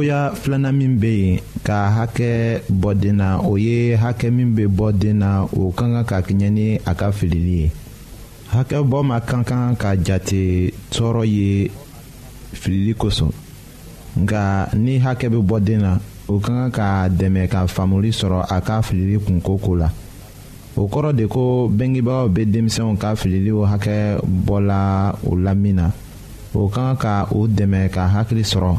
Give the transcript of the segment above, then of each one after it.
cogoya filanan min bɛ yen ka hakɛ bɔ den na o ye hakɛ min bɛ bɔ den na o ka kan ka kɛɲɛ ni a ka filili ye hakɛ bɔ ma ka kan ka jate tɔɔrɔ ye filili kosɔn nka ni hakɛ bɛ bɔ den na o ka kan ka dɛmɛ ka faamuli sɔrɔ a ka filili kunko ko la o kɔrɔ de ko bɛnkibaaw bɛ denmisɛnw ka fililiw hakɛ bɔla u la min na o ka kan ka u dɛmɛ ka hakili sɔrɔ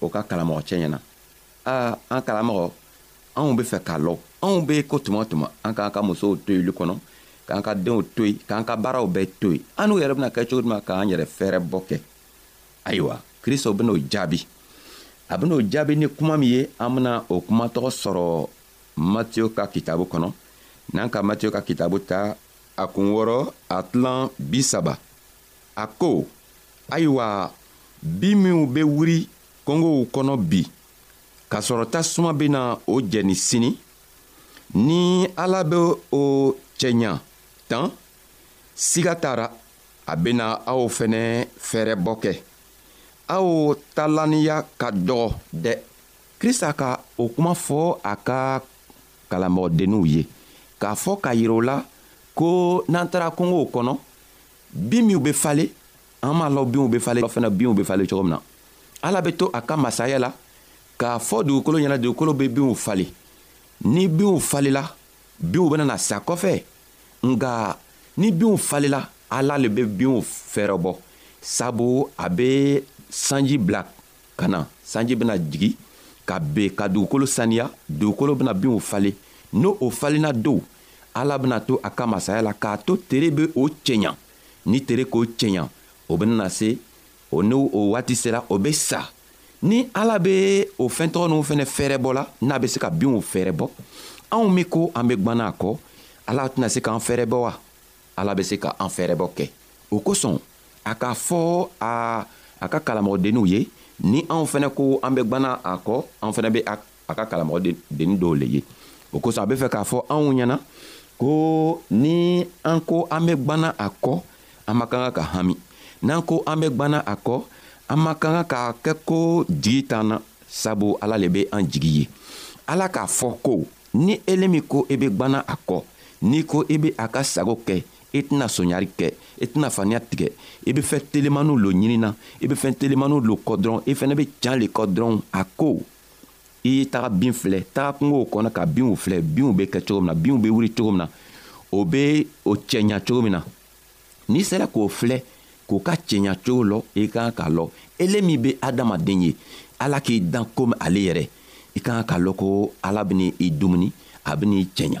o ka kalamɔgɔ cɛ ɲɛna aa an kalamɔgɔ anw be fɛ k'a lɔ anw be ko tuma tuma an k'an ka musow to yili kɔnɔ k'an ka denw to yen k'an ka baaraw bɛɛ to yen an n'u yɛrɛ bena kɛ cogo duma k'an yɛrɛ fɛɛrɛ bɔ kɛ ayiwa kristo ben'o jaabi a ben'o jaabi ni kuma min ye an bena o kuma tɔgɔ sɔrɔ matiyo ka kitabu kɔnɔ n'an ka matiyo ka kitabu ta a kun wɔrɔ a tilan bi saba a ko ayiwa bin minw bɛ wuri kɔngow kɔnɔ bi k'a sɔrɔ tasuma bɛna o jɛni sini ni ala bɛ o cɛɲa tan siga t'a ra a bɛna aw fɛnɛ fɛɛrɛbɔ kɛ aw talaniya ka dɔgɔ dɛ krista ka o kuma fɔ a ka kalamɔgɔdenninw ye k'a fɔ k'a yirɛ u la ko n'an taara kungow kɔnɔ bin minw bɛ falen an b'a lɔ binw bɛ falen fana binw bɛ falen cogo min na ala bɛ to a ka masaya la k'a fɔ dugukolo ɲɛna dugukolo bɛ binw falen ni binw falela binw bɛna sa kɔfɛ nka ni binw falela ala le bɛ binw fɛɛrɛbɔ sabu a bɛ sanji bila ka na sanji bena jigi ka ben ka dugukolo saniya dugukolo bena binw falen n'o o falenna dow ala bena to a ka masaya la k'a to tere be o cɛɲa ni tere k'o cɛɲa o benana se o n'o o waati sera o be sa ni ala be o fɛntɔgɔ n'u fɛnɛ fɛɛrɛbɔ la n'a be se ka binw fɛɛrɛbɔ anw min ko an be gwanna a kɔ ala tɛna se k'an fɛɛrɛbɔ wa ala be se ka an fɛɛrɛbɔ kɛ o kosɔn a k'a fɔ a a ka kalamɔgɔdenninw ye ni anw fɛnɛ ko an bɛ gwana a kɔ anw fɛnɛ be a ka kalamɔgɔdennin dɔw le ye o kosɔn a be fɛ k'a fɔ anw ɲɛna ko ni an ko an be gwana a kɔ an ma kan ka ka hami n'an ko an be gwana a kɔ an ma kan ka k'a kɛ ko jigi t'an na sabu ala le be an jigi ye ala k'a fɔ ko ni elemi ko i be gwana a kɔ n'i ko i be a ka sago kɛ i tɛna soɲari kɛ i tɛna faniya tigɛ i bɛ fɛn telimaniw lo ɲinina i bɛ fɛn telimaniw lo kɔ dɔrɔn i fɛnɛ bɛ can le kɔ dɔrɔn a ko i ye taga bin filɛ taga kungow kɔnɔ ka binw filɛ binw bɛ kɛ cogo min na binw bɛ wuli cogo min na o bɛ o cɛɲa cogo min na n'i sera k'o filɛ k'o ka cɛɲa cogo lɔ i kan k'a lɔ ele min bɛ adamaden ye ala k'i dan komi ale yɛrɛ i kan k'a lɔ ko ala bɛna i dumuni a bɛna i cɛɲa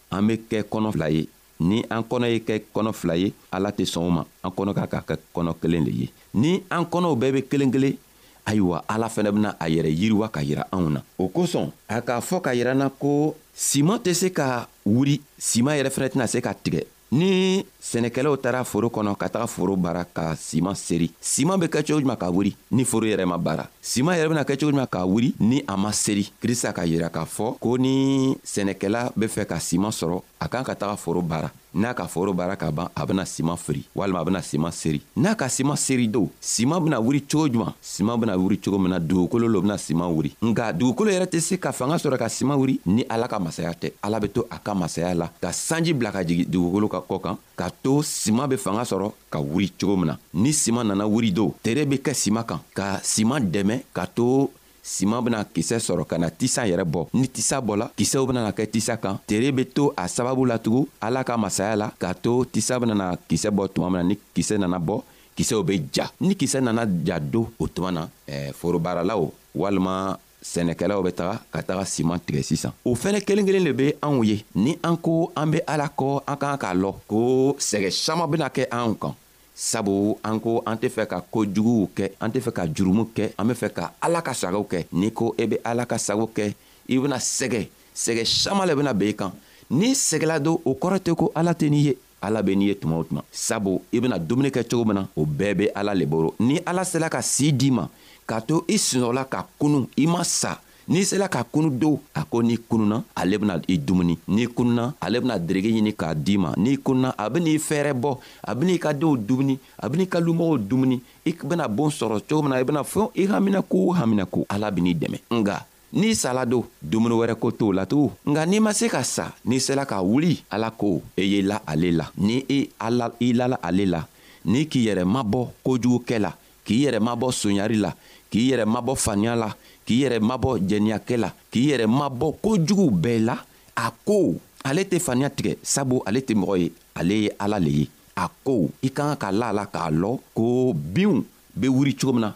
an be kɛ kɔnɔ fila ye ni an kɔnɔ ye kɛ kɔnɔ fila ye ala tɛ sɔn o ma an kɔnɔ ka ka kɛ kɔnɔ kelen le ye ni an kɔnɔw bɛɛ be kelen kelen ayiwa ala fɛnɛ bena a yɛrɛ yiriwa ka yira anw na o kosɔn a k'a fɔ ka yir'an na ko siman tɛ se ka wuri siman yɛrɛ fɛnɛ tɛna se ka tigɛ ni sɛnɛkɛlaw taara foro kɔnɔ ka taga foro baara ka siman seri siman be kɛ cogo juman ka wuri ni foro yɛrɛ ma baara siman yɛrɛ bena kɛ cogo juman ka wuri ni a ma seri krista ka yira k'a fɔ ko ni sɛnɛkɛla be fɛ ka siman sɔrɔ a kan ka taga foro baara n'a ka foro baara ka ban a bena siman firi walima a bena siman seri n'a ka siman seri don siman bena wuri cogo juman siman bena wuri cogo min na dugukolo lo bena siman wuri nka dugukolo yɛrɛ tɛ se ka fanga sɔrɔ ka siman wuri ni ala ka masaya tɛ ala be to a ka masaya la ka sanji bila ka jigi dugukolo ka kɔ kan ka to siman be fanga sɔrɔ ka wuri cogo min na ni siman nana wuri do tere be kɛ siman kan ka siman dɛmɛ ka to siman bena kisɛ sɔrɔ ka na tisa yɛrɛ bɔ ni tisa bɔla kisɛw benana kɛ tisa kan tere be to a sababu latugun ala ka masaya la k'a to tisa benana kisɛ bɔ tuma min na ni kisɛ nana bɔ kisɛw bɛ ja ni kisɛ nana ja don o tuma na eh, forobaaralaw walima sɛnɛkɛlaw bɛ taga ka taga siman tigɛ sisan o fɛnɛ kelen kelen de bɛ anw ye ni an ko an bɛ ala kɔ an kan k'a lɔ ko sɛgɛ saman bɛna kɛ anw kan sabu an ko an tɛ fɛ ka ko juguw kɛ an tɛ fɛ ka jurumu kɛ an bɛ fɛ ka ala ka sagaw kɛ n'i ko e bɛ ala ka sago kɛ i bɛna sɛgɛ sɛgɛ saman le bɛna ben i kan n'i sɛgɛla don o kɔrɔ tɛ ko ala tɛ n'i ye ala be n'i ye tuma o tuma sabu i bena dumuni kɛ cogo min na o bɛɛ be ala le boro ni ala sela ka sii d'i ma k'a to i sinɔgɔla ka kunu i ma sa n'i sela ka kunu do a ko n'i kununa ale bena i dumuni n'i kununa ale bena derege ɲini k'a d'i ma n'i kununa a ben'i fɛɛrɛ bɔ a ben'i ka denw dumuni a ben'i ka lumɔgɔw dumuni i bena boon sɔrɔ cogo min na i bena fɛn i haminaku o haminaku ala ben'i dɛmɛ nga n'i sala don dumuni wɛrɛ ko t'o la tugun nka n'i ma se ka sa n'i sela ka wuli ala ko e ye la ale la ni i e ala i lala ale la ni k'i yɛrɛ mabɔ kojugukɛ la k'i yɛrɛ mabɔ sonyari la k'i yɛrɛ mabɔ faniya la k'i yɛrɛ mabɔ jɛniyakɛ la k'i yɛrɛ mabɔ kojugu bɛɛ la a ko ale tɛ faniya tigɛ sabu ale tɛ mɔgɔ ye ale ye ala le ye a ko i ka kan ka la a la k'a lɔ ko binw be wuri cogo min na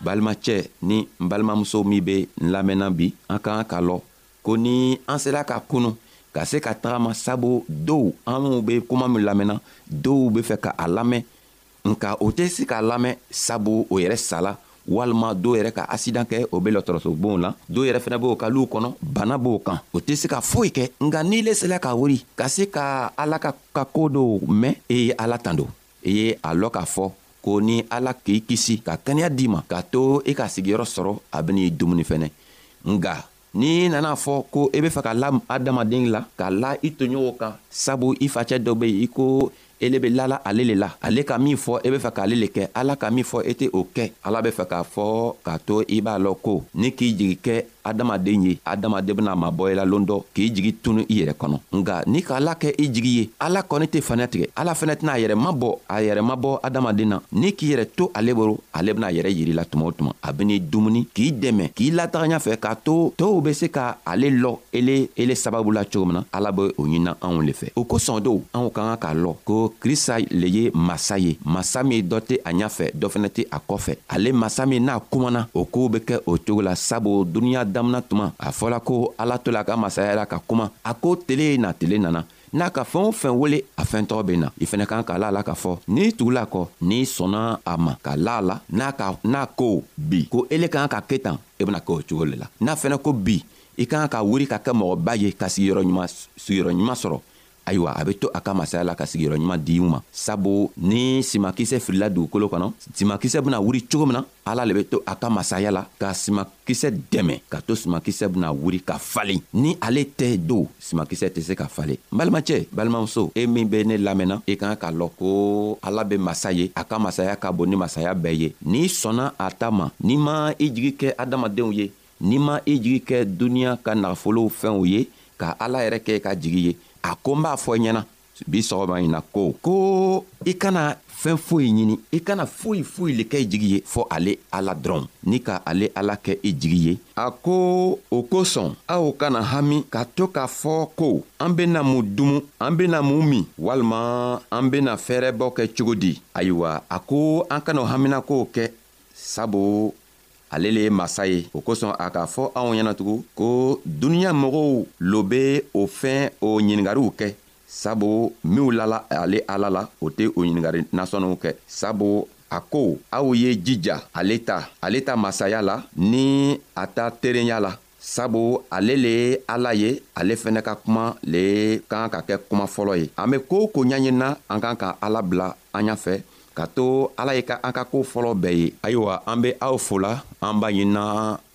balimacɛ ni n balimamuso min bɛ n lamɛnna bi an ka kan ka lɔ ko ni an sera ka kunu ka se ka tagama sabu dɔw anw bɛ kuma min lamɛnna dɔw bɛ fɛ ka a lamɛn nka o tɛ se k'a lamɛn sabu o yɛrɛ sala walima dɔw yɛrɛ ka asidan kɛ o bɛ lɔtɔrɔsobonw la dɔw yɛrɛ fana b'o ka luw kɔnɔ bana b'o kan o tɛ se ka foyi kɛ nka n'i le sela ka wuli ka se ka ala ka ka koo dɔw mɛn e ye ala tan don i ye a lɔ k'a fɔ ko ni ala k'i kisi ka kɛnɛya d'i ma k'a to i ka sigiyɔrɔ sɔrɔ a ben'i dumuni fɛnɛ nga n'i nana fɔ ko i be fɛ ka la adamaden la ka la i toɲɔgɔn kan sabu i facɛ dɔ be i ko ele be lala ale le la ale ka min fɔ i be fɛ k'ale le kɛ ala ka min fɔ i tɛ o kɛ ala be fɛ k'a fɔ k'a to i b'a lɔn ko ni k'i jigi kɛ adamaden ye adamaden bena mabɔ i la lon dɔ k'i jigi tunu i yɛrɛ kɔnɔ nga ni ka ala kɛ i jigi ye ala kɔni tɛ faniya tigɛ ala fɛnɛ tɛna a yɛrɛ mabɔ a yɛrɛ mabɔ adamaden na ni k'i yɛrɛ to ale boro ale bena yɛrɛ yirila tuma o tuma a ben'i dumuni k'i dɛmɛ k'i lataga ɲa fɛ k'a to tow be se ka ale lɔ ele ele sababu la cogo min na ala be o ɲinina anw le fɛ o kosɔn dow anw ka kan k'a lɔ ko krista le ye masa ye masa min dɔ tɛ a ɲafɛ dɔ fɛnɛ tɛ a kɔfɛ ale masa min n'a kumana o koow be kɛ o cogo la sabu duniɲa damina tuma a fɔla ko ala to la ka masaya la ka kuma a ko tele na tele nana n'a ka fɛɛn o fɛn wele a fɛɛn tɔgɔ bɛ na i fɛnɛ kan k'a la la k'a fɔ n'i tugula kɔ n'i sɔnna a ma ka la la n'a ka n'a ko bi ko ele kan ka ke tan i e bena kɛ o cogo le la n'a fɛnɛ ko bi i kan ka wuri ka kɛ mɔgɔba ye ka sigiyɔrɔ ɲuman sigiyɔrɔ ɲuman sɔrɔ ayiwa a be to a ka masaya la ka sigiyɔrɔ ɲuman di u ma sabu ni simakisɛ filila dugukolo kɔnɔ simakisɛ bena wuri cogo min na ala le be to a ka masaya la ka simakisɛ dɛmɛ ka to simakisɛ bena wuri ka falen ni ale tɛ do simakisɛ tɛ se ka falen n balimacɛ balimamuso e min be ne lamɛnna i e kan k'a lɔn ko ala be masa ye a ka masaya ka bon ni masaya bɛɛ ye n'i sɔnna a ta ma n'i ma i jigi kɛ adamadenw ye n'i ma i e jigi kɛ duniɲa ka nagafolow fɛnw ye ka ala yɛrɛ kɛ i ka jigi ye a ko n b'a fɔ i ɲɛna bi sɔgɔma ɲi na ko ko i kana fɛn foyi ɲini i kana foyi foyi le kɛ i jigi ye fɔ ale ala dɔrɔn ni ka ale ala kɛ i jigi ye a ko o kosɔn aw kana hami ka to k'a fɔ ko an bena mun dumu an bena mun min walima an bena fɛɛrɛbɔ kɛ cogo di ayiwa a ko an kana o haminakow kɛ sabu ale le ye masa ye o kosɔn a k'a fɔ anw ɲɛnatugun ko duniɲa mɔgɔw lo be o fɛn o ɲiningariw kɛ sabu minw lala ale ala la o tɛ o ɲiningari nasɔnniw kɛ sabu a ko aw ye jija ale ta ale ta masaya la ni a ta terenya la sabu ale le ye ala ye ale fɛnɛ ka kuma le kan ka kɛ kuma fɔlɔ ye an be koo ko ɲaɲinina an kan ka ala bila an ɲa fɛ ka to ala ye ka an ka koo fɔlɔ bɛɛ ye ayiwa an be aw fola an b'a ɲinina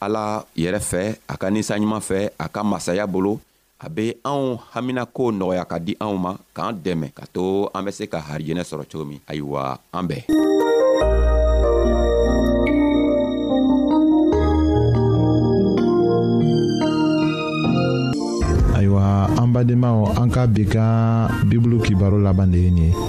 ala yɛrɛ fɛ a ka ninsanɲuman fɛ a ka masaya bolo a bɛ anw haminako nɔgɔya ka di anw ma k'an dɛmɛ ka to an bɛ se ka harijɛnɛ sɔrɔ cogo min ayiwa an bɛɛ ayiwa an badenmaw an ka bi ka bibulu kibaro laban de ye nin ye